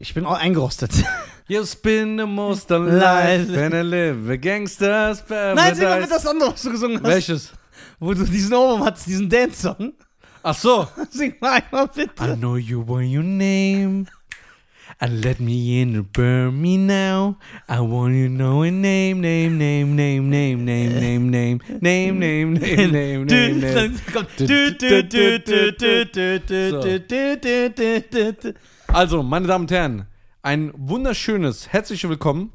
Ich bin auch eingerostet. You spin the most alive and I live a gangster's paradise. Nein, sing mal bitte das andere, was du gesungen hast. Welches? Wo du diesen Ohrwurm hattest, diesen Dance-Song. Ach so. Sing mal einmal bitte. I know you by your name. And let me in and burn me now. I want you to know a name, name, name, name, name, name, name, name, name, name, name, name, name, name. Komm. Du, Also, meine Damen und Herren, ein wunderschönes, herzlich willkommen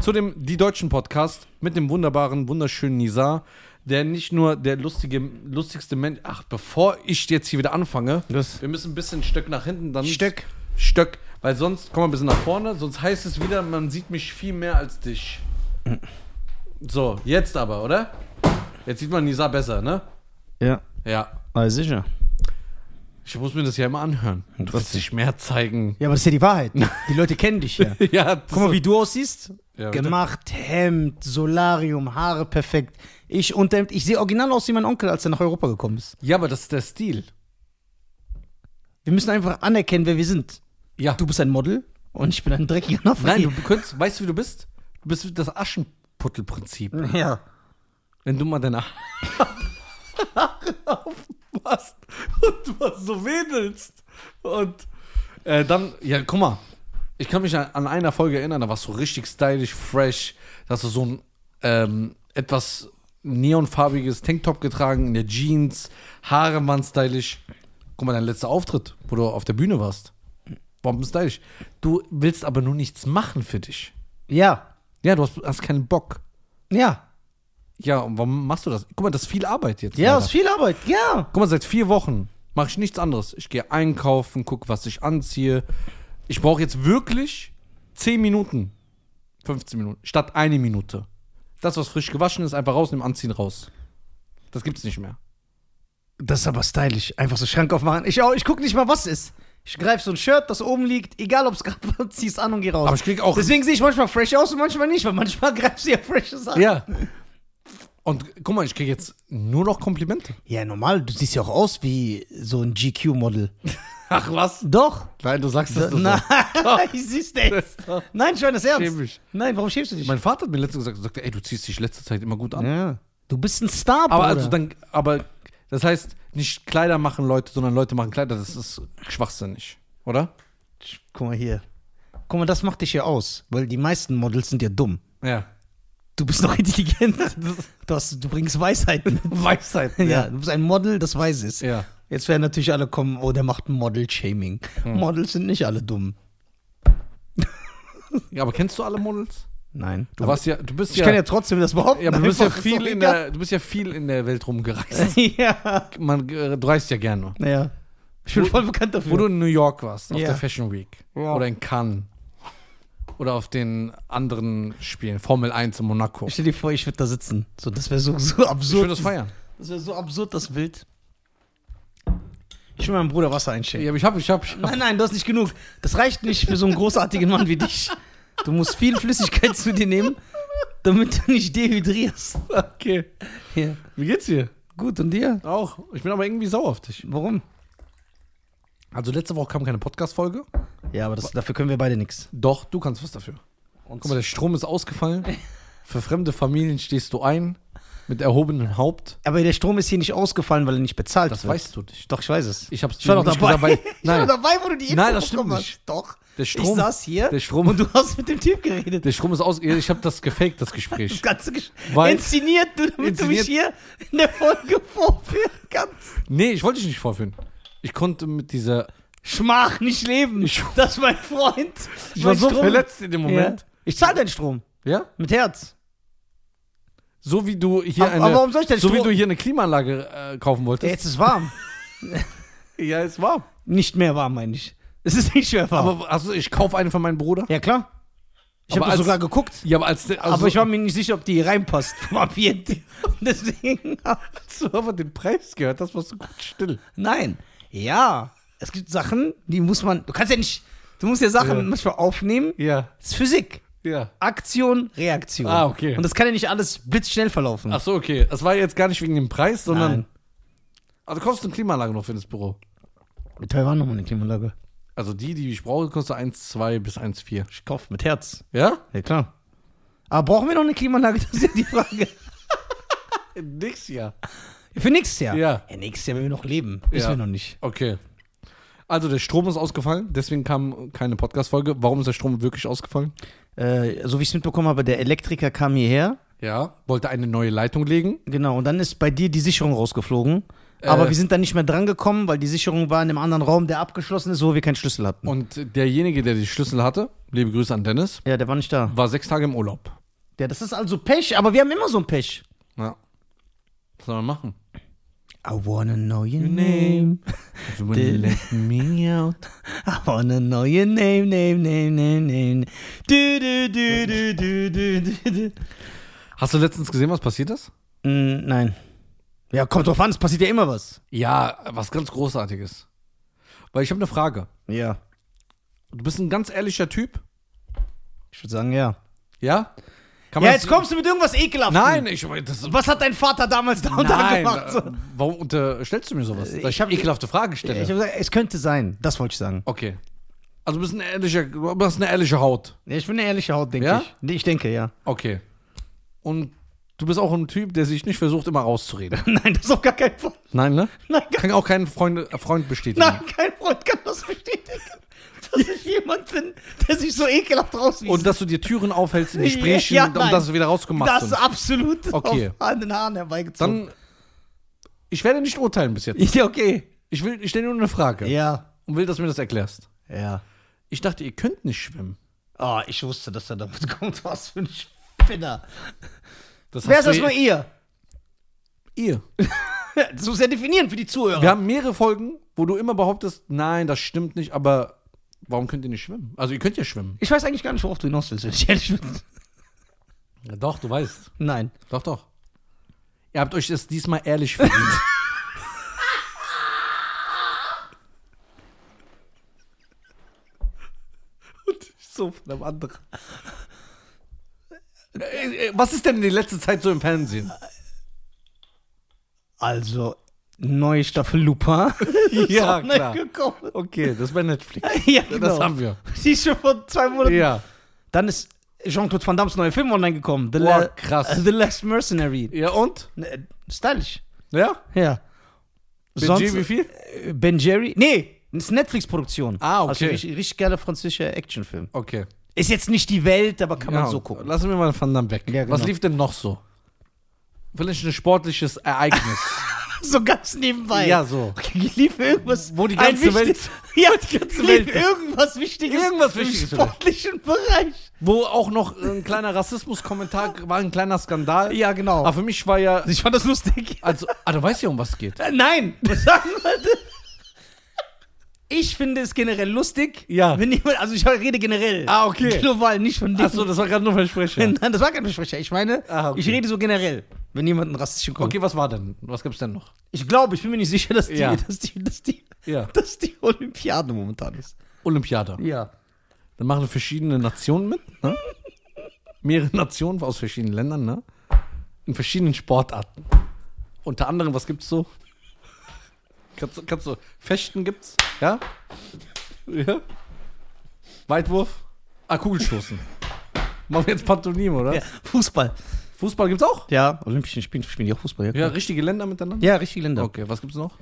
zu dem Die Deutschen Podcast mit dem wunderbaren, wunderschönen Nizar, der nicht nur der lustige, lustigste Mensch. Ach, bevor ich jetzt hier wieder anfange, Das- wir müssen ein bisschen Stöck nach hinten, dann Stöck. Stöck, weil sonst kommen wir ein bisschen nach vorne, sonst heißt es wieder, man sieht mich viel mehr als dich. So, jetzt aber, oder? Jetzt sieht man Nizar besser, ne? Ja, Ja. na sicher. Ich muss mir das ja immer anhören. Du willst dich mehr zeigen. Ja, aber das ist ja die Wahrheit. Die Leute kennen dich ja. ja, Guck mal, wie du aussiehst. Ja. Gemacht, Hemd, Solarium, Haare perfekt. Ich Unterhemd. Ich sehe original aus wie mein Onkel, als er nach Europa gekommen ist. Ja, aber das ist der Stil. Wir müssen einfach anerkennen, wer wir sind. Ja. Du bist ein Model und ich bin ein dreckiger Nafri. Nein, du könntest, weißt du, wie du bist? Du bist das Aschenputtelprinzip. Ja. Wenn du mal deine Haare aufmachst und du was so wedelst und äh, dann, ja, guck mal, ich kann mich an, an einer Folge erinnern, da warst du richtig stylisch, fresh, da hast du so ein ähm, etwas neonfarbiges Tanktop getragen, in der Jeans, Haare waren stylisch. Guck mal, dein letzter Auftritt, wo du auf der Bühne warst. Bomben stylisch. Du willst aber nur nichts machen für dich. Ja. Ja, du hast, hast keinen Bock. Ja. Ja, und warum machst du das? Guck mal, das ist viel Arbeit jetzt. Ja, leider. ist viel Arbeit. Ja. Guck mal, seit vier Wochen mache ich nichts anderes. Ich gehe einkaufen, gucke, was ich anziehe. Ich brauche jetzt wirklich 10 Minuten, 15 Minuten, statt eine Minute. Das, was frisch gewaschen ist, einfach rausnehmen, anziehen, raus. Das gibt's nicht mehr. Das ist aber stylisch. Einfach so Schrank aufmachen. Ich, auch- ich gucke nicht mal, was ist. Ich greife so ein Shirt, das oben liegt, egal ob es gerade ziehst an und geh raus. Aber ich krieg auch. Deswegen sehe ich manchmal fresh aus und manchmal nicht, weil manchmal greifst du ja freshes an. ja. Und guck mal, ich kriege jetzt nur noch Komplimente. Ja, normal. Du siehst ja auch aus wie so ein GQ-Model. Ach was? Doch. Nein, du sagst das. Nein, ich sieh's nicht. Nein, schon das Ernst. Schäm mich. Nein, warum schämst du dich? Mein Vater hat mir letztens gesagt, sagte, ey, du ziehst dich letzte Zeit immer gut an. ja. Du bist ein Star, Aber Bruder. also dann, aber das heißt, nicht Kleider machen Leute, sondern Leute machen Kleider, das ist schwachsinnig, oder? Guck mal hier. Guck mal, das macht dich ja aus, weil die meisten Models sind ja dumm. Ja. Du bist noch intelligent. Du, hast, du bringst Weisheit mit. Weisheit. Ja, du bist ein Model, das weiß ist. Ja. Jetzt werden natürlich alle kommen, oh, der macht Model-Shaming. Models sind nicht alle dumm. ja. Aber kennst du alle Models? Nein. Du warst ja, du bist ich ja, kann ja trotzdem das behaupten. ja, aber du bist ja viel so in der, du bist ja viel in der Welt rumgereist. ja. Man, äh, du reist ja gerne. Ja. Ich bin Wo- voll bekannt dafür. Wo du in New York warst, auf Ja. der Fashion Week. Ja. Oder in Cannes. Oder auf den anderen Spielen, Formel 1 in Monaco. Stell dir vor, ich würde da sitzen. So, das wäre so, so Ich absurd. würde das feiern. Das wäre so absurd, das Bild. Ich will meinem Bruder Wasser einschenken. Ja, aber ich hab, ich hab, ich hab Nein, nein, du hast nicht genug. Das reicht nicht für so einen großartigen Mann wie dich. Du musst viel Flüssigkeit zu dir nehmen, damit du nicht dehydrierst. okay. Ja. Wie geht's dir? Gut, und dir? Auch. Ich bin aber irgendwie sauer auf dich. Warum? Also letzte Woche kam keine Podcast-Folge. Ja, aber das, dafür können wir beide nichts. Doch, du kannst was dafür. Guck mal, der Strom ist ausgefallen. Für fremde Familien stehst du ein. Mit erhobenem Haupt. Aber der Strom ist hier nicht ausgefallen, weil er nicht bezahlt Das wird. weißt du nicht. Doch, ich weiß es. Ich hab's Ich war doch nicht dabei. gesagt, weil, ich war nein, dabei, wo du die Info Nein, das stimmt bekommen nicht. hast. Doch. der Ich Strom, saß hier der Strom, und du hast mit dem Typ geredet. der Strom ist aus. Ich habe das gefaked, das Das Gespräch. Ganze Gesch Weil- inszeniert, du, damit du mich hier in der Folge vorführen kannst. Nee, ich wollte dich nicht vorführen. Ich konnte mit dieser. Schmach, nicht leben. Ich- das ist mein Freund. Ich war Mein so Strom- verletzt in dem Ja. Moment. Ich zahle deinen Strom. Ja? Mit Herz. So wie du hier Aber- eine. aber warum soll ich denn so wie Strom- du hier eine Klimaanlage äh, kaufen Ja, wolltest. jetzt ist warm. Ja, es war. nicht mehr warm, meine ich. Es ist nicht mehr warm. Aber also ich kaufe eine von meinem Bruder. ja, klar. Ich habe sogar geguckt. Ja, aber als also, aber ich war mir nicht sicher, ob die reinpasst vom Ambiente. Deswegen. hast du aber den Preis gehört, das warst du gut still. Nein. Ja. Es gibt Sachen, die muss man. Du kannst ja nicht. Du musst ja Sachen Ja. manchmal aufnehmen. Ja, Das ist Physik. ja. Aktion, Reaktion. Ah, okay. Und das kann ja nicht alles blitzschnell verlaufen. Ach so, okay. Das war jetzt gar nicht wegen dem Preis, sondern. Nein. Also du eine Klimaanlage noch für das Büro. Wie teuer war nochmal eine Klimaanlage? Also die, die ich brauche, kostet 1,2 bis 1,4. Ich kaufe mit Herz. Ja? Ja, klar. Aber brauchen wir noch eine Klimaanlage? Das ist ja die Frage. Nix, ja. Für nächstes Jahr? Ja. Ja, nächstes Jahr, wenn wir noch leben. Wissen Ja. wir noch nicht. Okay. Also der Strom ist ausgefallen, deswegen kam keine Podcast-Folge. Warum ist der Strom wirklich ausgefallen? Äh, so wie ich es mitbekommen habe, der Elektriker kam hierher. Ja. Wollte eine neue Leitung legen. Genau, und dann ist bei dir die Sicherung rausgeflogen. Aber Äh. wir sind dann nicht mehr dran gekommen, weil die Sicherung war in einem anderen Raum, der abgeschlossen ist, wo wir keinen Schlüssel hatten. Und derjenige, der die Schlüssel hatte, liebe Grüße an Dennis, ja, der war nicht da. war sechs Tage im Urlaub. Ja, das ist also Pech, aber wir haben immer so ein Pech. Ja. Was soll man machen? I wanna know your name. You will let me out. I wanna know your name, name, name, name, name. Du, du, du, du, du, du, du, du. Hast du letztens gesehen, was passiert ist? Mm, nein. Ja, kommt drauf an, es passiert ja immer was. Ja, was ganz Großartiges. Weil ich habe eine Frage. Ja. Du bist ein ganz ehrlicher Typ, Ich würde sagen, ja. ja? Ja, jetzt kommst du mit irgendwas Ekelhaftem. Nein, ich das Was hat dein Vater damals da und da gemacht? So. äh, warum unterstellst du mir sowas? Dass Ich ich hab- habe ekelhafte Fragen stelle. Ich habe gesagt, es könnte sein. Das wollte ich sagen. okay. Also du bist ein ehrlicher, du hast eine ehrliche Haut. Ja, ich bin eine ehrliche Haut, denke Ja? ich. Ich denke, ja. Okay. Und du bist auch ein Typ, der sich nicht versucht, immer rauszureden. Nein, das ist auf gar keinen Fall. Nein, ne? Nein, gar, Kann auch kein Freund, äh, Freund bestätigen. nein, kein Freund kann das bestätigen. Dass ich jemand bin, der sich so ekelhaft rauswies. Und dass du dir Türen aufhältst in Gesprächen, Ja, um nein. dass du wieder rausgemacht das ist absolut Okay. an den Haaren herbeigezogen. Dann, ich werde nicht urteilen bis jetzt. ja, okay. Ich will, ich stelle nur eine Frage Ja. und will, dass du mir das erklärst. Ja. Ich dachte, ihr könnt nicht schwimmen. Oh, ich wusste, dass er damit kommt. Was für ein Spinner. Das Wer hast ist das nur ihr? ihr. Das muss ja definieren für die Zuhörer. Wir haben mehrere Folgen, wo du immer behauptest, nein, das stimmt nicht, aber warum könnt ihr nicht schwimmen? Also ihr könnt ja schwimmen. ich weiß eigentlich gar nicht, worauf du hinaus willst, wenn ich ehrlich bin. Ja, doch, du weißt. Nein. Doch, doch. Ihr habt euch das diesmal ehrlich verdient. Und ich so von einem anderen. Äh, äh, Was ist denn in letzter Zeit so im Fernsehen? Also, neue Staffel Lupin. Ja, klar. gekommen. Okay, das ist bei Netflix. Ja, genau. Das haben wir. Die ist schon vor zwei Monaten. Ja. Dann ist Jean-Claude Van Damme's neuer Film online gekommen. The, Boah, krass. The Last Mercenary. Ja, und? Ne, Stylisch. Ja? Ja. Budget wie viel? äh, Ben Jerry. Nee, ist Netflix-Produktion. Ah, okay. Also richtig, richtig geiler französischer Actionfilm. Okay. Ist jetzt nicht die Welt, aber kann man Ja, so gucken. Lassen wir mal Van Damme weg. Ja, genau. Was lief denn noch so? Vielleicht ein sportliches Ereignis. So ganz nebenbei. ja, so. Okay, lief irgendwas. Wo die ganze Welt- Ja, die ganze lief Welt- irgendwas Wichtiges. Irgendwas im Wichtiges sportlichen Bereich. Wo auch noch ein kleiner Rassismus-Kommentar war, ein kleiner Skandal. Ja, genau. Aber für mich war ja. Ich fand das lustig. Also, ah, du weißt ja, um was es geht. Äh, Nein. Ich finde es generell lustig. Ja. Wenn jemand, also ich rede generell. Ah, okay. Global, nicht von dir. Achso, das war gerade nur Versprecher. Nein, das war kein Versprecher. Ich meine, Ah, okay. ich rede so generell, wenn jemand einen rassistischen kommt. Okay, was war denn? Was gibt's denn noch? Ich glaube, ich bin mir nicht sicher, dass die, Ja. dass die, dass die, Ja. dass die Olympiade momentan ist. Olympiade. Ja. Dann machen verschiedene Nationen mit, ne? Mehrere Nationen aus verschiedenen Ländern, ne? In verschiedenen Sportarten. Unter anderem, was gibt's so? Kannst, du- kannst du, Fechten gibt's? Ja? Ja? Weitwurf? Ah, Kugelstoßen. Machen wir jetzt Pantomime, oder? ja. Fußball. Fußball gibt's auch? Ja, Olympischen Spielen spielen die auch Fußball. Ja, Ja, richtige Länder miteinander? ja richtige Länder. Okay, was gibt's noch?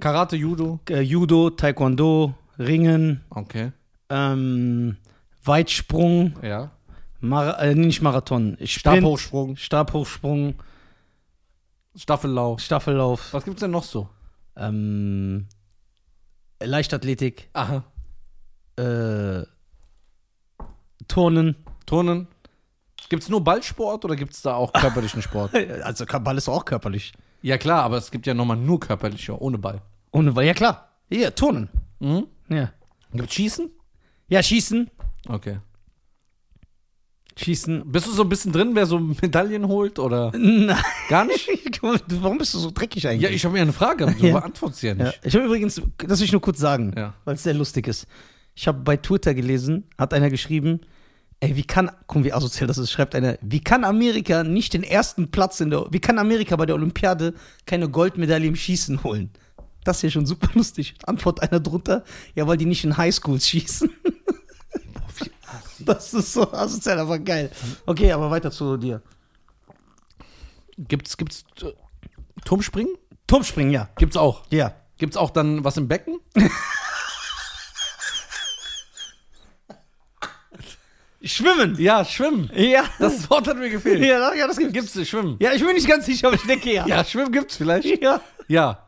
Karate, Judo. Äh, Judo, Taekwondo, Ringen, Okay, ähm, Weitsprung, ja. Mar äh, nicht Marathon, Sprint, Stabhochsprung, Stabhochsprung, Staffellauf. Staffellauf, Was gibt's denn noch so? ähm, Leichtathletik, Aha. äh, Turnen. Turnen. Gibt's nur Ballsport oder gibt's da auch körperlichen Sport? Also Ball ist auch körperlich. ja klar, aber es gibt ja nochmal nur körperliche, ohne Ball. Ohne Ball, ja klar. Ja, Turnen. Mhm. Ja. Gibt's Schießen? Ja, Schießen. Okay. Schießen. Bist du so ein bisschen drin, wer so Medaillen holt oder Nein. gar nicht? Warum bist du so dreckig eigentlich? Ja, ich habe mir eine Frage, du Ja. beantwortest ja Ja, nicht. ich habe übrigens, das will ich nur kurz sagen, Ja. weil es sehr lustig ist. Ich habe bei Twitter gelesen, hat einer geschrieben, ey, wie kann, guck, wie asozial das ist, schreibt einer, wie kann Amerika nicht den ersten Platz in der, wie kann Amerika bei der Olympiade keine Goldmedaille im Schießen holen? Das ist ja schon super lustig. Antwort einer drunter, ja, weil die nicht in Highschools schießen. Das ist so asozial, aber geil. Okay, aber weiter zu dir. Gibt's, gibt's äh, Turmspringen? Turmspringen, ja. Gibt's auch. Ja. Gibt's auch dann was im Becken? Schwimmen. Ja, Schwimmen. Ja. Das Wort hat mir gefehlt. ja, ja, das gibt's. Gibt's Schwimmen? Ja, ich bin nicht ganz sicher, aber ich denke ja. Ja, Schwimmen gibt's vielleicht. Ja. Ja.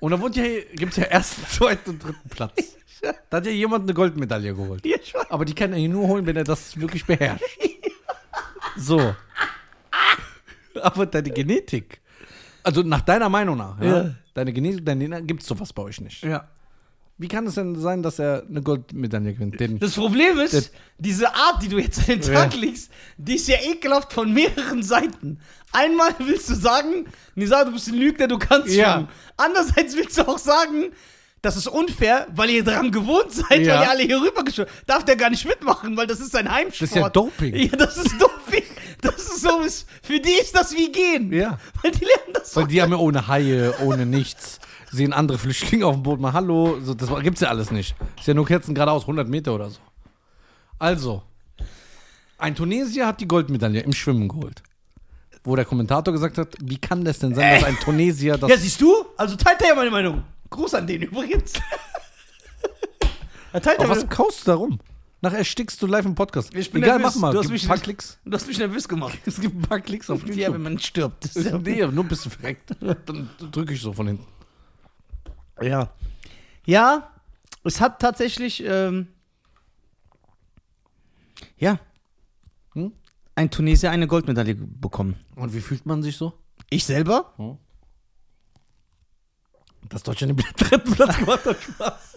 Und da wurde ja, gibt's ja ersten, zweiten und dritten Platz. Da hat ja jemand eine Goldmedaille geholt. Ja, weiß. Aber die kann er nur holen, wenn er das wirklich beherrscht. So. Aber deine Genetik, also nach deiner Meinung nach, ja, Ja. deine Genetik, deine gibt es sowas bei euch nicht. Ja. Wie kann es denn sein, dass er eine Goldmedaille gewinnt? Den, Das Problem ist, diese Art, die du jetzt an den Tag Ja. legst, die ist ja ekelhaft von mehreren Seiten. Einmal willst du sagen, Nisa, du bist ein Lügner, du kannst Ja. schwimmen. Andererseits willst du auch sagen, das ist unfair, weil ihr daran gewohnt seid, Ja. weil ihr alle hier rüber geschwommen Darf der gar nicht mitmachen, weil das ist sein Heimsport. Das ist ja Doping. Ja, das ist Doping. Das ist so, für die ist das wie gehen. Ja. Weil die lernen das so. Weil die haben ja ohne Haie, ohne nichts, sehen andere Flüchtlinge auf dem Boot mal Hallo, so, das gibt's ja alles nicht. Ist ja nur Kerzen geradeaus, 100 Meter oder so. Also, ein Tunesier hat die Goldmedaille im Schwimmen geholt. Wo der Kommentator gesagt hat, wie kann das denn sein, dass ein Tunesier das Ja, siehst du? Also teilt er ja meine Meinung. Gruß an den übrigens. er teilt Aber was kaust du da rum? Nachher erstickst du live im Podcast. Ich bin Egal, nervös. mach mal. Du hast Gib mich ein paar Klicks. Du hast mich nervös gemacht. Es gibt ein paar Klicks auf Ja, wenn YouTube. man stirbt. Das ist ja, Nee, nur ein bisschen verreckt. Dann drücke ich so von hinten. Ja. ja, es hat tatsächlich, ähm, ja, Hm? ein Tunesier eine Goldmedaille bekommen. Und wie fühlt man sich so? Ich selber? Dass Deutschland den dritten Platz gemacht hat, Spaß.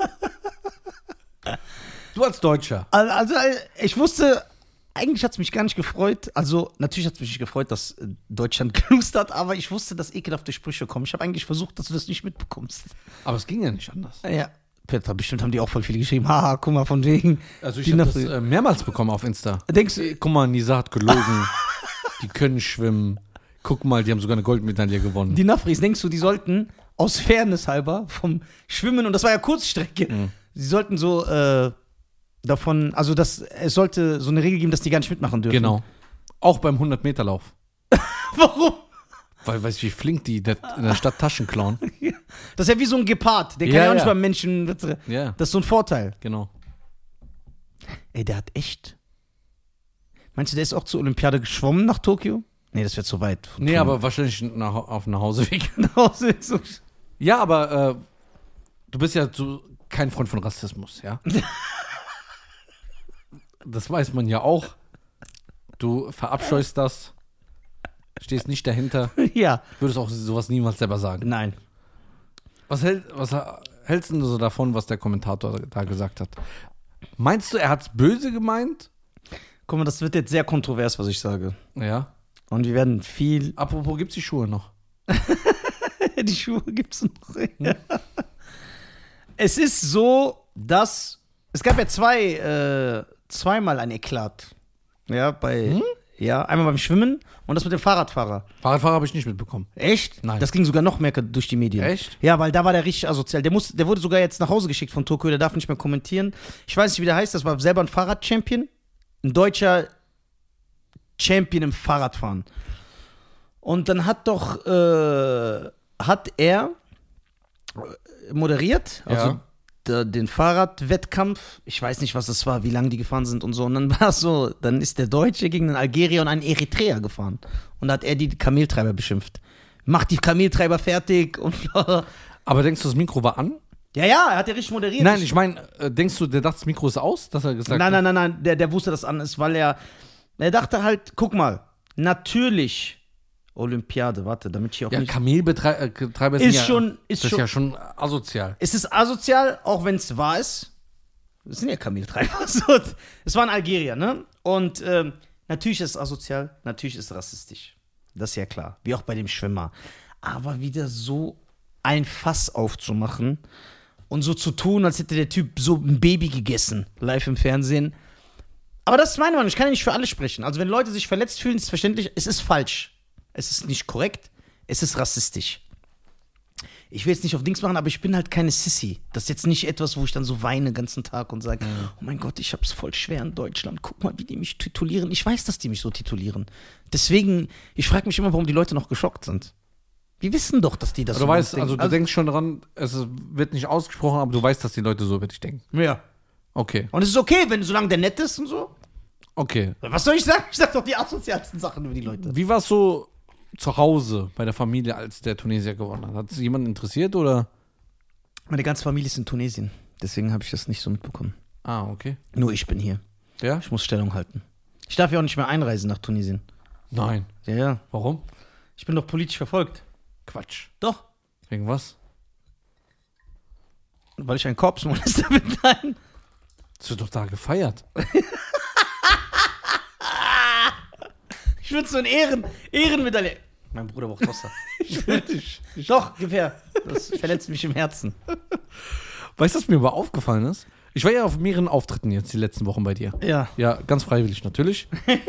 Du als Deutscher. Also, also ich wusste, eigentlich hat es mich gar nicht gefreut. Also, natürlich hat es mich nicht gefreut, dass äh, Deutschland gelust hat, aber ich wusste, dass ekelhafte Sprüche kommen. Ich habe eigentlich versucht, dass du das nicht mitbekommst. Aber es ging ja nicht anders. Ja. Peter, bestimmt haben die auch voll viele geschrieben. Haha, guck mal, von wegen. Also ich habe das äh, mehrmals bekommen auf Insta. Denkst du, Äh, Guck mal, Nisa hat gelogen. die können schwimmen. Guck mal, die haben sogar eine Goldmedaille gewonnen. die Nafris, denkst du, die sollten aus Fairness halber vom Schwimmen, und das war ja Kurzstrecke, Mhm. sie sollten so äh, davon, also das, es sollte so eine Regel geben, dass die gar nicht mitmachen dürfen. genau. Auch beim 100-Meter-Lauf. Warum? Weil, weißt du, wie flink die der- in der Stadt Taschen klauen? Das ist ja wie so ein Gepard, der kann Ja, ja, auch nicht ja. beim Menschen. Ja, Das ist so ein Vorteil. genau. Ey, der hat echt. Meinst du, der ist auch zur Olympiade geschwommen nach Tokio? Nee, das wäre zu weit. von Nee, Tokio. aber wahrscheinlich nach, auf dem Nachhauseweg. Nach Hause ist so- Ja, aber äh, du bist ja so kein Freund von Rassismus, ja? Das weiß man ja auch. Du verabscheust das, stehst nicht dahinter, ja, würdest auch sowas niemals selber sagen. nein. Was, hält, was hältst du so davon, was der Kommentator da gesagt hat? Meinst du, er hat's böse gemeint? Guck mal, das wird jetzt sehr kontrovers, was ich sage. Ja. Und wir werden viel. Apropos, gibt's die Schuhe noch? Die Schuhe gibt's noch. Ja. Es ist so, dass. Es gab ja zwei, äh, zweimal ein Eklat. Ja, bei. Ja, einmal beim Schwimmen und das mit dem Fahrradfahrer. Fahrradfahrer habe ich nicht mitbekommen. Echt? Nein. Das ging sogar noch mehr durch die Medien. Echt? Ja, weil da war der richtig asozial. Der, muss, der wurde sogar jetzt nach Hause geschickt von Tokio, der darf nicht mehr kommentieren. Ich weiß nicht, wie der heißt, das war selber ein Fahrrad-Champion. Ein deutscher Champion im Fahrradfahren. Und dann hat doch, äh, hat er moderiert, also Ja. Der, den Fahrradwettkampf. Ich weiß nicht, was das war, wie lange die gefahren sind und so. Und dann war es so, dann ist der Deutsche gegen einen Algerier und einen Eritreer gefahren. Und da hat er die Kameltreiber beschimpft. Macht die Kameltreiber fertig und Aber denkst du, das Mikro war an? Ja, ja, er hat ja richtig moderiert. Nein, ich meine, äh, denkst du, der dachte, das Mikro ist aus, dass er gesagt Nein, hat? nein, nein, nein, der, der wusste, dass an ist, weil er. Er dachte halt, guck mal, natürlich Olympiade, warte, damit ich auch Ja, nicht. Kamelbetreiber Ist sind ja, schon- ist das schon- ist ja schon asozial. Es ist asozial, auch wenn es wahr ist. Das sind ja Kameltreiber. Es war ein Algerier, ne? Und ähm, natürlich ist es asozial, natürlich ist es rassistisch. Das ist ja klar. Wie auch bei dem Schwimmer. Aber wieder so ein Fass aufzumachen und so zu tun, als hätte der Typ so ein Baby gegessen, live im Fernsehen. Aber das ist meine Meinung. Ich kann ja nicht für alle sprechen. Also, wenn Leute sich verletzt fühlen, ist es verständlich. Es ist falsch. Es ist nicht korrekt. Es ist rassistisch. ich will jetzt nicht auf Dings machen, aber ich bin halt keine Sissy. Das ist jetzt nicht etwas, wo ich dann so weine den ganzen Tag und sage, oh mein Gott, ich hab's voll schwer in Deutschland. Guck mal, wie die mich titulieren. Ich weiß, dass die mich so titulieren. Deswegen, ich frage mich immer, warum die Leute noch geschockt sind. Die wissen doch, dass die das Du so weißt, denken. also du denkst schon dran, es wird nicht ausgesprochen, aber du weißt, dass die Leute so über dich denken. Ja. Okay, Und es ist okay, wenn solange der nett ist und so. okay. Was soll ich sagen? Ich sag doch die asozialsten Sachen über die Leute. Wie war es so zu Hause bei der Familie, als der Tunesier gewonnen hat? Hat es jemand interessiert oder? Meine ganze Familie ist in Tunesien. Deswegen habe ich das nicht so mitbekommen. Ah, okay. Nur ich bin hier. Ja? Ich muss Stellung halten. Ich darf ja auch nicht mehr einreisen nach Tunesien. Nein. Ja, ja. Warum? Ich bin doch politisch verfolgt. Quatsch. Doch. Wegen was? Weil ich ein Korpsmolester bin. Nein. Das wird doch da gefeiert. Ich würde so ein Ehren, Ehrenmedaille. Mein Bruder braucht Wasser. Ich will dich. Doch, gib her. Das verletzt mich im Herzen. Weißt du, was mir aber aufgefallen ist? Ich war ja auf mehreren Auftritten jetzt die letzten Wochen bei dir. Ja. Ja, ganz freiwillig natürlich.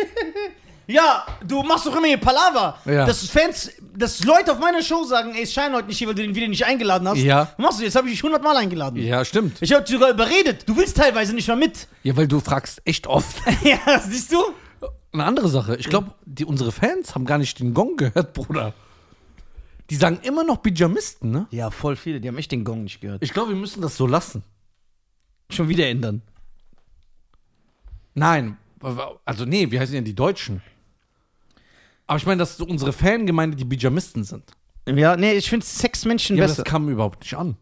Ja, du machst doch immer hier Palaver. Ja. Dass Fans, dass Leute auf meiner Show sagen, ey, es scheint heute nicht hier, weil du den wieder nicht eingeladen hast. Ja. Was machst du? Jetzt habe ich dich hundertmal eingeladen. Ja, stimmt. Ich habe dich sogar überredet. Du willst teilweise nicht mal mit. Ja, weil du fragst echt oft. ja, siehst du? Eine andere Sache. Ich glaube, die unsere Fans haben gar nicht den Gong gehört, Bruder. Die sagen immer noch Pyjamisten, ne? Ja, voll viele. Die haben echt den Gong nicht gehört. Ich glaube, wir müssen das so lassen. Schon wieder ändern. Nein, also nee, wie heißen denn die Deutschen? Aber ich meine, dass unsere Fangemeinde die Pyjamisten sind. Ja, nee, ich finde Sexmenschen Ja, aber besser. das kam überhaupt nicht an.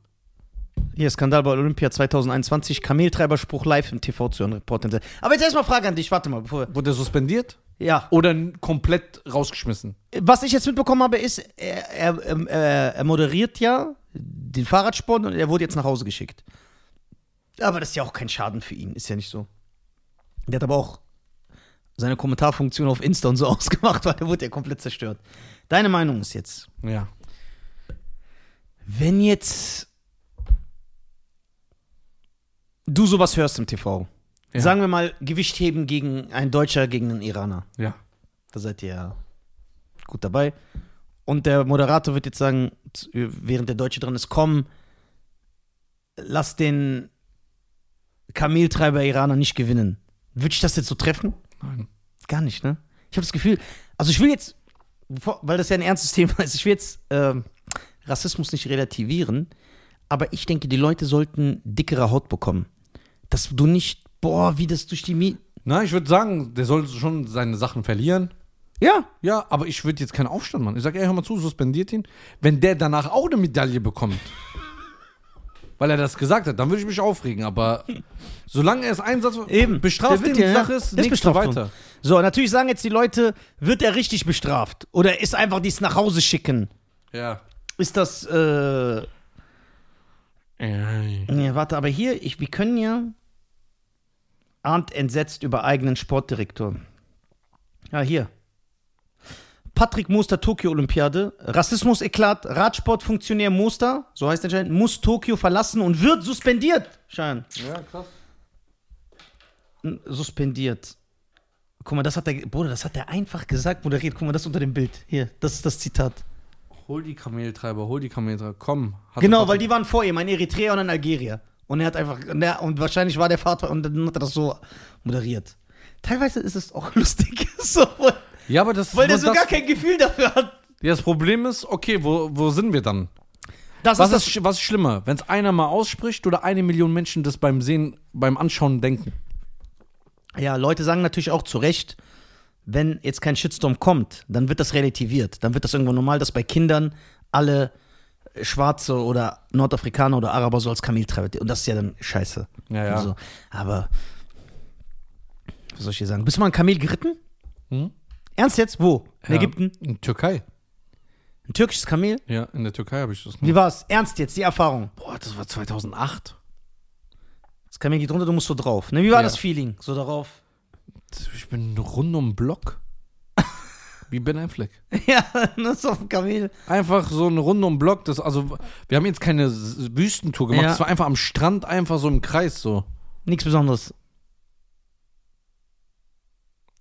Hier, Skandal bei Olympia 2021. Kameltreiberspruch live im TV zu hören. Reporter. Aber jetzt erstmal Frage an dich. Warte mal, bevor. Wurde er suspendiert Ja. oder komplett rausgeschmissen? Was ich jetzt mitbekommen habe, ist, er, er, ähm, er, er moderiert ja den Fahrradsport und er wurde jetzt nach Hause geschickt. Aber das ist ja auch kein Schaden für ihn, ist ja nicht so. Der hat aber auch seine Kommentarfunktion auf Insta und so ausgemacht, weil der wurde ja komplett zerstört. Deine Meinung ist jetzt, Ja. wenn jetzt du sowas hörst im TV, Ja. sagen wir mal Gewicht heben gegen ein Deutscher gegen einen Iraner. Ja. Da seid ihr ja gut dabei. Und der Moderator wird jetzt sagen, während der Deutsche dran ist, komm, lass den Kameltreiber Iraner nicht gewinnen. Würde ich das jetzt so treffen? Nein. Gar nicht, ne? Ich habe das Gefühl, also ich will jetzt, weil das ja ein ernstes Thema ist, ich will jetzt ähm, Rassismus nicht relativieren, aber ich denke, die Leute sollten dickere Haut bekommen. Dass du nicht, boah, wie das durch die Mi Na, ich würde sagen, der soll schon seine Sachen verlieren. Ja, Ja, aber ich würde jetzt keinen Aufstand machen. Ich sage, ey, hör mal zu, suspendiert ihn. Wenn der danach auch eine Medaille bekommt, weil er das gesagt hat, dann würde ich mich aufregen. Aber solange er es Einsatz Eben. bestraft Der wird die ja. Sache ist, Ist bestraft weiter. So, natürlich sagen jetzt die Leute, wird er richtig bestraft? Oder ist einfach dies nach Hause schicken? Ja. Ist das, äh. Ja. Warte, aber hier, ich, wir können ja. Arndt entsetzt über eigenen Sportdirektor. Ja, hier. Patrick Moster, Tokio-Olympiade. Rassismus-Eklat. Radsportfunktionär Moster, so heißt der Schein, muss Tokio verlassen und wird suspendiert. Schein. Ja, krass. suspendiert. Guck mal, das hat der, Bruder, das hat er einfach gesagt, moderiert. Guck mal, das unter dem Bild. Hier, das ist das Zitat. Hol die Kameltreiber, hol die Kameltreiber, komm. Genau, weil die waren vor ihm, ein Eritreer und ein Algerier. Und er hat einfach, und, er, und wahrscheinlich war der Vater und dann hat er das so moderiert. Teilweise ist es auch lustig, so, weil Ja, aber das weil der so das, gar kein Gefühl dafür hat. Ja, das Problem ist, okay, wo, wo sind wir dann? Das Was ist das. was ist schlimmer, wenn es einer mal ausspricht oder eine Million Menschen das beim Sehen, beim Anschauen denken? Ja, Leute sagen natürlich auch zu Recht, wenn jetzt kein Shitstorm kommt, dann wird das relativiert. Dann wird das irgendwo normal, dass bei Kindern alle Schwarze oder Nordafrikaner oder Araber so als Kameltreiber. Und das ist ja dann scheiße. Ja, ja. Also, aber, was soll ich dir sagen? Bist du mal ein Kamel geritten? Hm? Ernst jetzt? Wo? In Ja, Ägypten? In Türkei. Ein türkisches Kamel? Ja, in der Türkei habe ich das Wie gemacht. war's? Ernst jetzt, die Erfahrung. Boah, das war 2008. Das Kamel geht runter, du musst so drauf. Ne, wie war Ja. das Feeling? So darauf? Ich bin rund um Block. Wie Ben Affleck. ja, das ist auf dem Kamel. Einfach so eine Runde um den Block. Das, also, wir haben jetzt keine Wüstentour gemacht. Ja. Es war einfach am Strand, einfach so im Kreis so. Nichts Besonderes.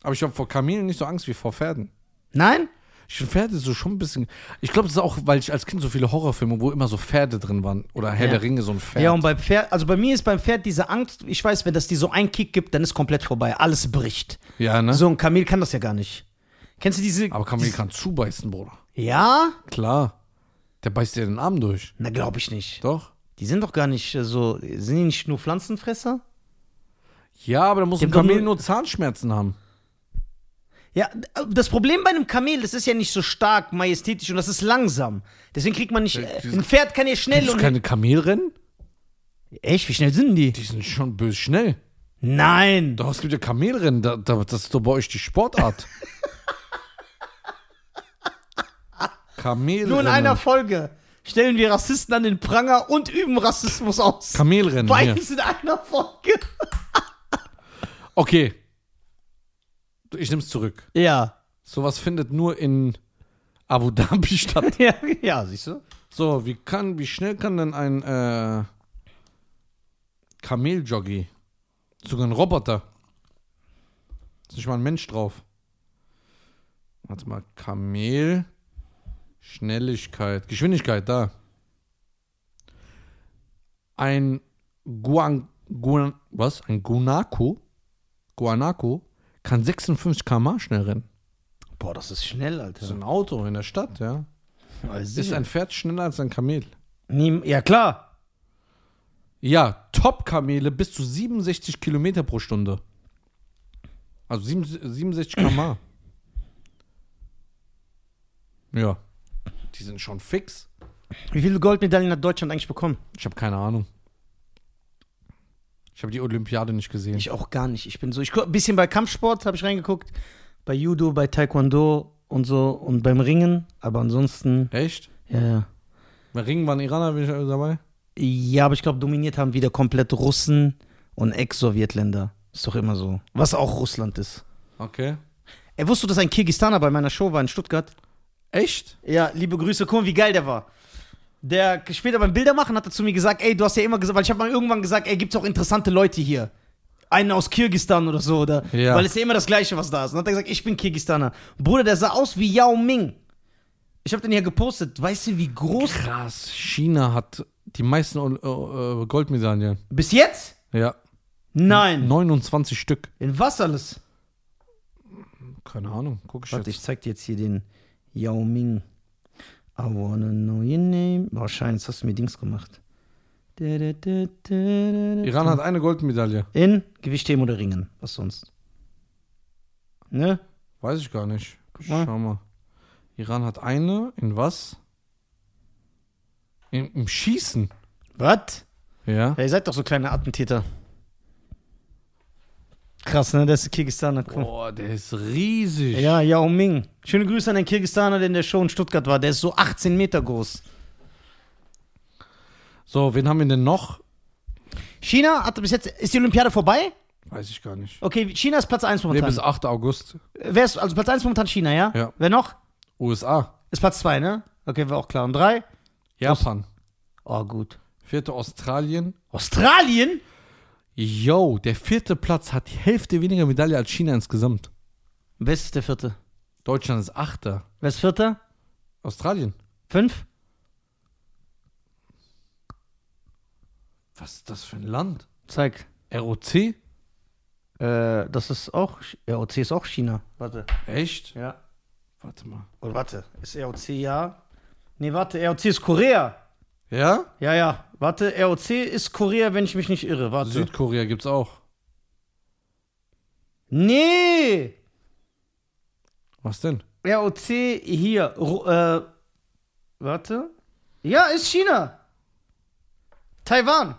Aber ich habe vor Kamelen nicht so Angst wie vor Pferden. Nein? Ich finde Pferde so schon ein bisschen. Ich glaube, das ist auch, weil ich als Kind so viele Horrorfilme, wo immer so Pferde drin waren. Oder Herr Ja. der Ringe, so ein Pferd. Ja, und beim Pferd, also bei mir ist beim Pferd diese Angst, ich weiß, wenn das dir so einen Kick gibt, dann ist komplett vorbei. Alles bricht. ja ne? So ein Kamel kann das ja gar nicht. Kennst du diese. Aber Kamel kann zubeißen, Bruder. Ja? Klar. Der beißt dir den Arm durch. Na, glaube ich nicht. Doch. Die sind doch gar nicht äh, so. Sind die nicht nur Pflanzenfresser? Ja, aber da muss Die ein Kamel nur- nur Zahnschmerzen haben. Ja, das Problem bei einem Kamel, das ist ja nicht so stark, majestätisch und das ist langsam. Deswegen kriegt man nicht. Äh, ein Pferd kann ja schnell du und. keine Kamelrennen? Echt? Wie schnell sind die? Die sind schon böse schnell. Nein! Doch, es gibt ja Kamelrennen. Da, da, das ist doch bei euch die Sportart. Kamelrennen. Nur in einer Folge stellen wir Rassisten an den Pranger und üben Rassismus aus. Kamelrennen. Beides in einer Folge. Okay. Ich nehm's zurück. Ja. Sowas findet nur in Abu Dhabi statt. Ja, ja, siehst du? So, wie kann, wie schnell kann denn ein äh, Kameljoggi, sogar ein Roboter, ist nicht mal ein Mensch drauf. Warte mal, Kamel, Schnelligkeit, Geschwindigkeit, da. Ein Guan, Guan, was? Ein Guanaco, Guanaco kann 56 km schnell rennen. Boah, das ist schnell, Das ist Alter. ein Auto in der Stadt, ja. Ist ein Pferd schneller als ein Kamel? Niem- ja, klar. Ja, Top-Kamele bis zu 67 Kilometer pro Stunde. Also sieben- 67 km/h. Ja. Die sind schon fix. Wie viele Goldmedaillen hat Deutschland eigentlich bekommen? Ich habe keine Ahnung. Ich habe die Olympiade nicht gesehen. Ich auch gar nicht. Ich bin so, ich ein bisschen bei Kampfsport habe ich reingeguckt, bei Judo, bei Taekwondo und so und beim Ringen, aber ansonsten, Echt? ja, ja. Bei Ringen waren Iraner bin ich dabei. Ja, aber ich glaube, dominiert haben wieder komplett Russen und Ex-Sowjetländer. Ist doch immer so. Was auch Russland ist. Okay. Ey, wusstest du, dass ein Kirgistaner bei meiner Show war in Stuttgart? Echt? Ja, liebe Grüße, guck mal, wie geil der war. Der später beim Bildermachen hat er zu mir gesagt, ey, du hast ja immer gesagt, weil ich habe mal irgendwann gesagt, ey, gibt's auch interessante Leute hier. Einen aus Kirgistan oder so, oder? Ja. Weil es ja immer das Gleiche, was da ist. Und dann hat er gesagt, ich bin Kirgistaner. Bruder, der sah aus wie Yao Ming. Ich habe den hier gepostet. Weißt du, wie groß? Krass. China hat die meisten äh, äh, Goldmedaillen. Bis jetzt? Ja. Nein. 29 Stück. In was alles? Keine Ahnung. Guck ich Warte, jetzt. ich zeig dir jetzt hier den Yao Ming. I wanna know your name. Wahrscheinlich hast du mir Dings gemacht. Iran hat eine Goldmedaille. In Gewichtheben oder Ringen. Was sonst? Ne? Weiß ich gar nicht. mal. Schau mal. Iran hat eine. In was? In, Im Schießen. Was? Ja. Ja, ihr seid doch so kleine Attentäter. Krass, ne? Der ist Kirgistaner. Cool. Boah, der ist riesig. Ja, Yao Ming. Schöne Grüße an den Kirgistaner, der in der Show in Stuttgart war. Der ist so 18 Meter groß. So, wen haben wir denn noch? China hatte bis jetzt. Ist die Olympiade vorbei? Weiß ich gar nicht. Okay, China ist Platz 1 Nee, momentan. bis 8. August. Wer ist, also Platz 1 momentan China, ja? Ja. Wer noch? USA. Ist Platz 2, ne? Okay, war auch klar. Und 3? Japan. Oh, gut. Vierte Australien. Australien? Yo, der vierte Platz hat die Hälfte weniger Medaille als China insgesamt. Wer ist der vierte? Deutschland ist Achter. Wer ist vierter? Australien. Fünf? Was ist das für ein Land? Zeig. ROC? Äh, das ist auch. ROC ist auch China. Warte. Echt? Ja. Warte mal. Oh, warte. Ist ROC ja? Nee, warte. ROC ist Korea. Ja? Ja, ja. Warte. ROC ist Korea, wenn ich mich nicht irre. Warte. Südkorea gibt's auch. nee! Was denn? ROC hier. Ru äh, warte. Ja, ist China. Taiwan.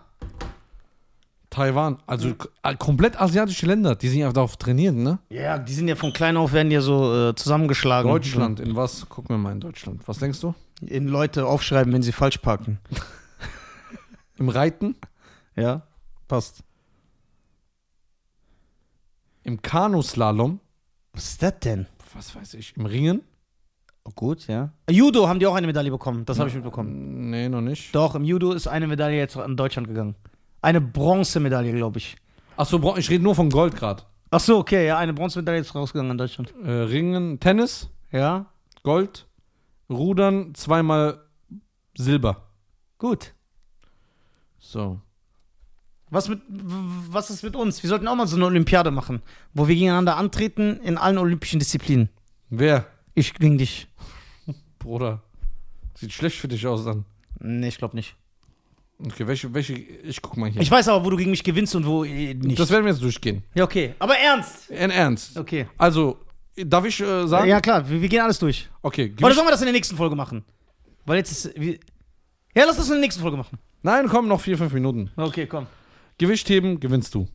Taiwan. Also k- komplett asiatische Länder, die sind ja darauf trainiert, ne? Ja, die sind ja von klein auf, werden ja so äh, zusammengeschlagen. Deutschland, in was? Gucken wir mal in Deutschland. Was denkst du? In Leute aufschreiben, wenn sie falsch parken. Im Reiten? Ja, passt. Im Kanuslalom? Was ist das denn? Was weiß ich? Im Ringen? Oh, gut, ja. Judo haben die auch eine Medaille bekommen. Das habe ich mitbekommen. Nee, noch nicht. Doch, im Judo ist eine Medaille jetzt an Deutschland gegangen. Eine Bronzemedaille, glaube ich. Achso, Bron- ich rede nur von Gold gerade. Ach so, okay, ja, eine Bronzemedaille ist rausgegangen an Deutschland. Äh, Ringen, Tennis? Ja? Gold. Rudern zweimal Silber. Gut. So. Was, mit, was ist mit uns? Wir sollten auch mal so eine Olympiade machen, wo wir gegeneinander antreten in allen olympischen Disziplinen. Wer? Ich gegen dich. Bruder. Sieht schlecht für dich aus dann. Nee, ich glaube nicht. Okay, welche, welche, ich guck mal hier. Ich weiß aber, wo du gegen mich gewinnst und wo äh, nicht. das werden wir jetzt durchgehen. ja, okay. Aber ernst. In Ernst. Okay. Also, darf ich äh, sagen? Ja, klar, wir, wir gehen alles durch. Okay, Oder Gewicht, sollen wir das in der nächsten Folge machen? Weil jetzt ist. Wir, ja, lass das in der nächsten Folge machen. Nein, komm, noch vier, fünf Minuten. Okay, komm. Gewichtheben gewinnst du.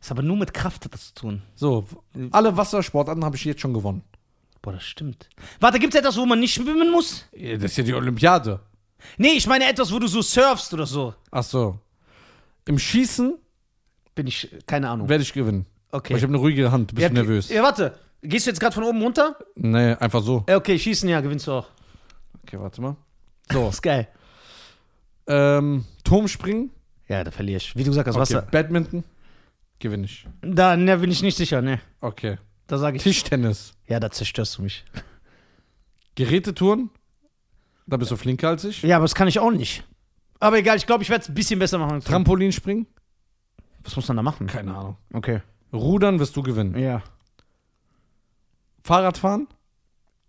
Ist aber nur mit Kraft hat das zu tun. So, alle Wassersportarten habe ich jetzt schon gewonnen. Boah, das stimmt. Warte, gibt es etwas, wo man nicht schwimmen muss? Ja, Das ist ja die Olympiade. Nee, ich meine etwas, wo du so surfst oder so. Ach so. Im Schießen Bin ich. Keine Ahnung. werde ich gewinnen. Okay. Weil ich habe eine ruhige Hand. Bist ja, du nervös? Ja, warte. Gehst du jetzt gerade von oben runter? Nee, einfach so. Ja, okay, schießen, ja, gewinnst du auch. Okay, warte mal. So. ist geil. ähm, Turmspringen. Ja, da verliere ich. Wie du gesagt hast, Okay. Wasser. Badminton. Gewinne ich. Da ne, bin ich nicht sicher, ne. Okay. Da sage ich. Tischtennis. Ja, da zerstörst du mich. Gerätetouren. Da bist du flinker als ich. Ja, aber das kann ich auch nicht. Aber egal, ich glaube, ich werde es ein bisschen besser machen. Trampolinspringen. Was muss man da machen? Keine Ahnung. Okay. Rudern wirst du gewinnen. Ja. Fahrradfahren.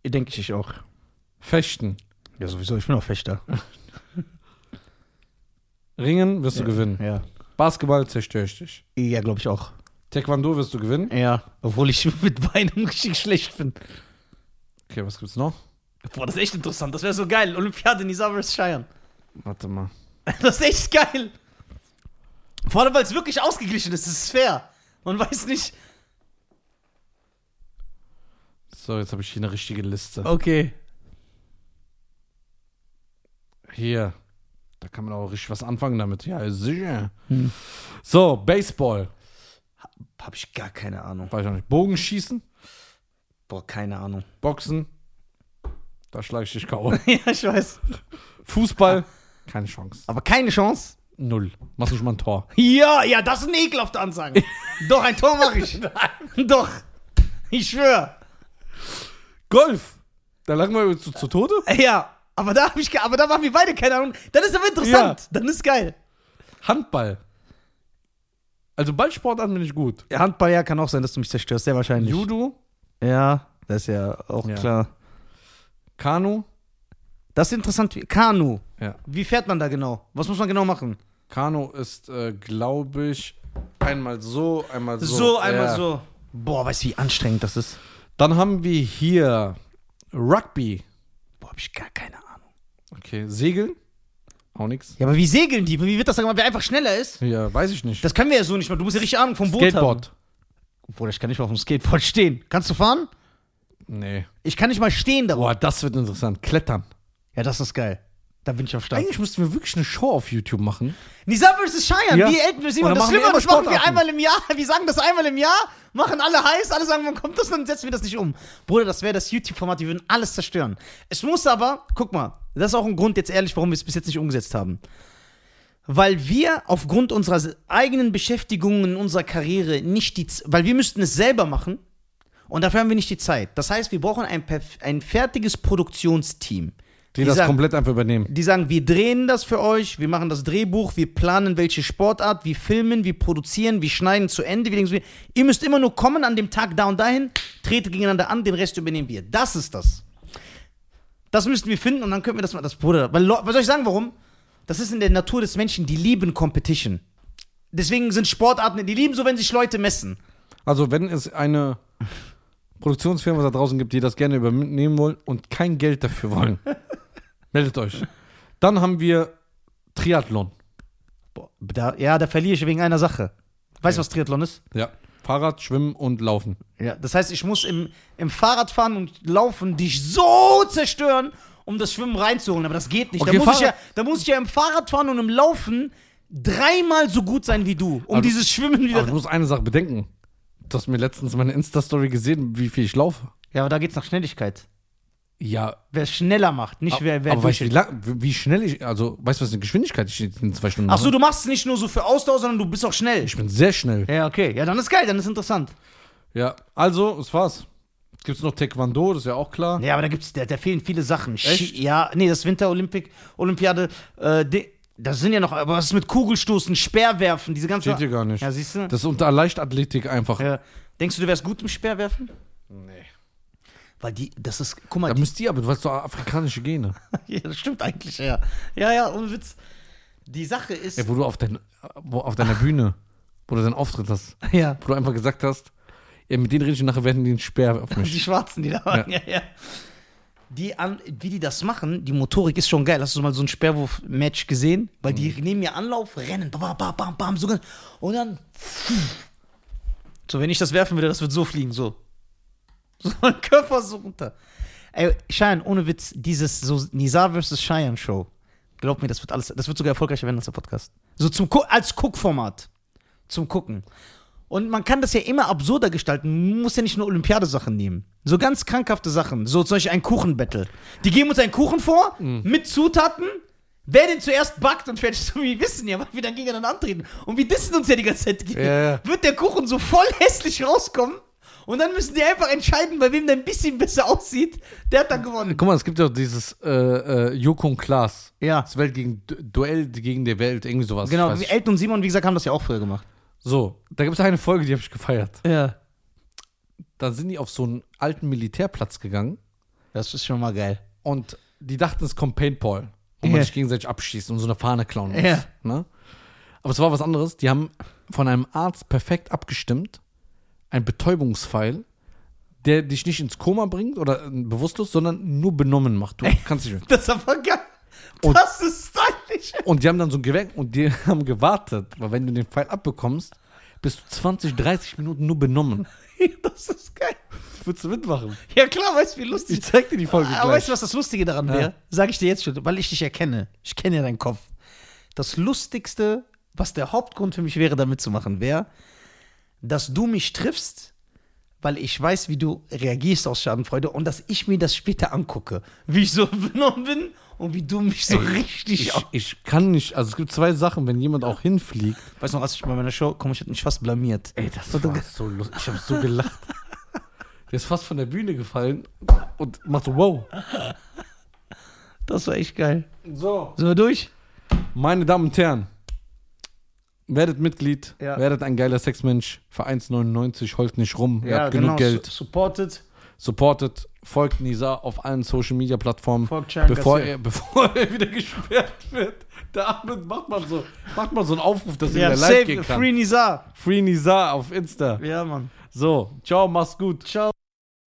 Denke ich auch. Fechten. Ja, sowieso, ich bin auch Fechter. Ringen wirst du gewinnen. Ja. Basketball zerstöre ich dich. Ja, glaube ich auch. Taekwondo wirst du gewinnen. Ja. Obwohl ich mit Beinen richtig schlecht bin. Okay, was gibt's noch? Boah, das ist echt interessant. Das wäre so geil. Olympiade Nisa vs. Cheyenne. Warte mal. Das ist echt geil. Vor allem, weil es wirklich ausgeglichen ist. Es ist fair. Man weiß nicht. So, jetzt habe ich hier eine richtige Liste. Okay. Hier. Da kann man auch richtig was anfangen damit. Ja, sicher. Hm. So, Baseball. Hab ich gar keine Ahnung. Weiß ich auch nicht. Bogenschießen. Boah, keine Ahnung. Boxen. Da schlage ich dich K.O. ja, ich weiß. Fußball. Keine Chance. Aber keine Chance. Null. Mach nicht mal ein Tor. Ja, ja, das ist eine ekelhafte Ansage. Doch, ein Tor mache ich. Doch. Ich schwöre. Golf. Da lagen wir zu, zu Tode. Ja, aber da habe ich, aber da machen wir beide keine Ahnung. Dann ist aber interessant. Dann ist geil. Handball. Also Ballsportarten bin ich gut. Ja, Handball, ja, kann auch sein, dass du mich zerstörst, sehr wahrscheinlich. Judo. Ja, das ist ja auch Ja. klar. Kanu. Das ist interessant. wie- Kanu. Ja. Wie fährt man da genau? Was muss man genau machen? Kanu ist, äh, glaube ich, einmal so, einmal so. So, einmal Ja. so. Boah, weißt du, wie anstrengend das ist? Dann haben wir hier Rugby. Boah, hab ich gar keine Ahnung. Okay, Segeln. Auch nix. Ja, aber wie segeln die? Wie wird das sagen, wer einfach schneller ist? Ja, weiß ich nicht. Das können wir ja so nicht mal. Du musst ja richtig Ahnung vom Boot haben. Skateboard. Boah, ich kann nicht mal auf dem Skateboard stehen. Kannst du fahren? Nee. Ich kann nicht mal stehen darauf. Boah, das wird interessant. Klettern. Ja, das ist geil. Da bin ich am Start. Eigentlich müssten wir wirklich eine Show auf YouTube machen. Nisa vs. Cheyenne, Ja. wie Elton Und Simon. Das machen wir Schlimme, das machen wir einmal im Jahr. Wir sagen das einmal im Jahr, machen alle heiß, alle sagen, wann kommt das, dann setzen wir das nicht um. Bruder, das wäre das YouTube-Format, wir würden alles zerstören. Es muss aber, guck mal, das ist auch ein Grund jetzt ehrlich, warum wir es bis jetzt nicht umgesetzt haben. Weil wir aufgrund unserer eigenen Beschäftigungen in unserer Karriere nicht die, weil wir müssten es selber machen und dafür haben wir nicht die Zeit. Das heißt, wir brauchen ein, ein fertiges Produktionsteam. Die, das sagen- komplett einfach übernehmen. Die sagen, wir drehen das für euch, wir machen das Drehbuch, wir planen welche Sportart, wir filmen, wir produzieren, wir schneiden zu Ende. Wir denken ihr müsst immer nur kommen an dem Tag da und dahin, tretet gegeneinander an, den Rest übernehmen wir. Das ist das. Das müssten wir finden und dann können wir das mal, das Bruder. Weil, was soll ich sagen, warum? Das ist in der Natur des Menschen, die lieben Competition. Deswegen sind Sportarten, die lieben so, wenn sich Leute messen. Also, wenn es eine Produktionsfirma da draußen gibt, die das gerne übernehmen wollen und kein Geld dafür wollen, meldet euch. Dann haben wir Triathlon. Boah, da, ja, da verliere ich wegen einer Sache. Weißt du, was Triathlon ist? Ja. Fahrrad, Schwimmen und Laufen. Ja, das heißt, ich muss im, im Fahrradfahren und Laufen dich so zerstören, um das Schwimmen reinzuholen. Aber das geht nicht. Okay, da, muss ich ja, da muss ich ja im Fahrradfahren und im Laufen dreimal so gut sein wie du, um Aber dieses Schwimmen wieder. Aber du musst eine Sache bedenken. Du hast mir letztens meine Insta-Story gesehen, wie viel ich laufe. ja, aber da geht's nach Schnelligkeit. Ja. Wer es schneller macht, nicht wer, wer aber weißt du, wie, lang, wie schnell ich, also, weißt du, was eine Geschwindigkeit ich in zwei Stunden Ach so, mache? du machst es nicht nur so für Ausdauer, sondern du bist auch schnell. Ich bin sehr schnell. Ja, okay. Ja, dann ist geil, dann ist interessant. Ja, also, das war's. Gibt's noch Taekwondo, das ist ja auch klar. Ja, aber da gibt's, da, da fehlen viele Sachen. Echt? Ja, nee, das Winterolympic, Olympiade, äh, die, das sind ja noch, aber was ist mit Kugelstoßen, Speerwerfen, diese ganzen. Steht hier gar nicht. Ja, siehst du? Das ist unter Leichtathletik einfach. Ja. Denkst du, du wärst gut im Speerwerfen? Nee. Weil die, das ist, guck mal, Da die, müsst ihr aber, du hast doch afrikanische Gene. ja, das stimmt eigentlich, ja. Ja, ja, ohne Witz. Die Sache ist, Ey, wo du auf, dein, wo, auf deiner Bühne, wo du deinen Auftritt hast, ja, wo du einfach gesagt hast, ja, mit denen rede ich nachher, werden die einen Speer auf die mich. Schwarzen, die da waren, ja, ja. Die an, wie die das machen, die Motorik ist schon geil. Hast du mal so ein Speerwurf-Match gesehen? Weil die nehmen ja Anlauf, rennen, bam, bam, bam, bam, so, und dann, so, wenn ich das werfen würde, das wird so fliegen, so. So ein Körper so runter. Ey, Cheyenne, ohne Witz, dieses so Nizar vs. Cheyenne Show. Glaub mir, das wird alles, das wird sogar erfolgreicher werden als der Podcast. So zum als Guckformat. Zum Gucken. Und man kann das ja immer absurder gestalten. Man muss ja nicht nur Olympiadesachen nehmen. So ganz krankhafte Sachen. So zum Beispiel ein Kuchenbattle. Die geben uns einen Kuchen vor, mit Zutaten. Wer den zuerst backt und fertig, so wie wir wissen ja, weil wir dann gegeneinander antreten. Und wir dissen uns ja die ganze Zeit. Ja, ja. Wird der Kuchen so voll hässlich rauskommen. Und dann müssen die einfach entscheiden, bei wem der ein bisschen besser aussieht. Der hat dann gewonnen. Guck mal, es gibt ja dieses äh, äh, Joko und Klaas. Ja. Das Welt gegen Du- Duell gegen die Welt, irgendwie sowas. Genau, wie. Elton und Simon, wie gesagt, haben das ja auch früher gemacht. So, da gibt es eine Folge, die habe ich gefeiert. Ja. Da sind die auf so einen alten Militärplatz gegangen Das ist schon mal geil. und die dachten, es kommt Paintball, wo man sich gegenseitig abschießt und so eine Fahne klauen muss. Ja. Ne? Aber es war was anderes. Die haben von einem Arzt perfekt abgestimmt, ein Betäubungspfeil, der dich nicht ins Koma bringt oder äh, bewusstlos, sondern nur benommen macht. Du kannst nicht mehr. Das ist aber geil. Und- das ist stylisch. Und die haben dann so ein Gewehr und die haben gewartet, weil wenn du den Pfeil abbekommst, bist du 20, 30 Minuten nur benommen. Das ist geil. Würdest du mitmachen? Ja klar, weißt du, wie lustig. Ich zeig dir die Folge Aber gleich. weißt du, was das Lustige daran Ja. wäre? Sag ich dir jetzt schon, weil ich dich erkenne. Ich kenne ja deinen Kopf. Das Lustigste, was der Hauptgrund für mich wäre, da mitzumachen, wäre, dass du mich triffst, weil ich weiß, wie du reagierst aus Schadenfreude und dass ich mir das später angucke. Wie ich so benommen bin und wie du mich so richtig. ich, ich kann nicht, also es gibt zwei Sachen, wenn jemand auch hinfliegt. Weißt du noch, als ich bei meiner Show komme, ich hätte mich fast blamiert. Ey, das war so lustig. Ich habe so gelacht. Der ist fast von der Bühne gefallen und macht so, wow. Das war echt geil. So. Sind wir durch? Meine Damen und Herren, werdet Mitglied, Ja. werdet ein geiler Sexmensch. Für 1,99, heult nicht rum, ihr habt genau. genug Geld. Su- Supported. Supportet, folgt Nisa auf allen Social Media Plattformen. Folgt Chan bevor er, bevor er wieder gesperrt wird. Ahmed macht mal so, macht mal so einen Aufruf, dass er Ja, wieder live gehen kann. Free Nizar. Free Nisa auf Insta. Ja, Mann. So, ciao, mach's gut. Ciao.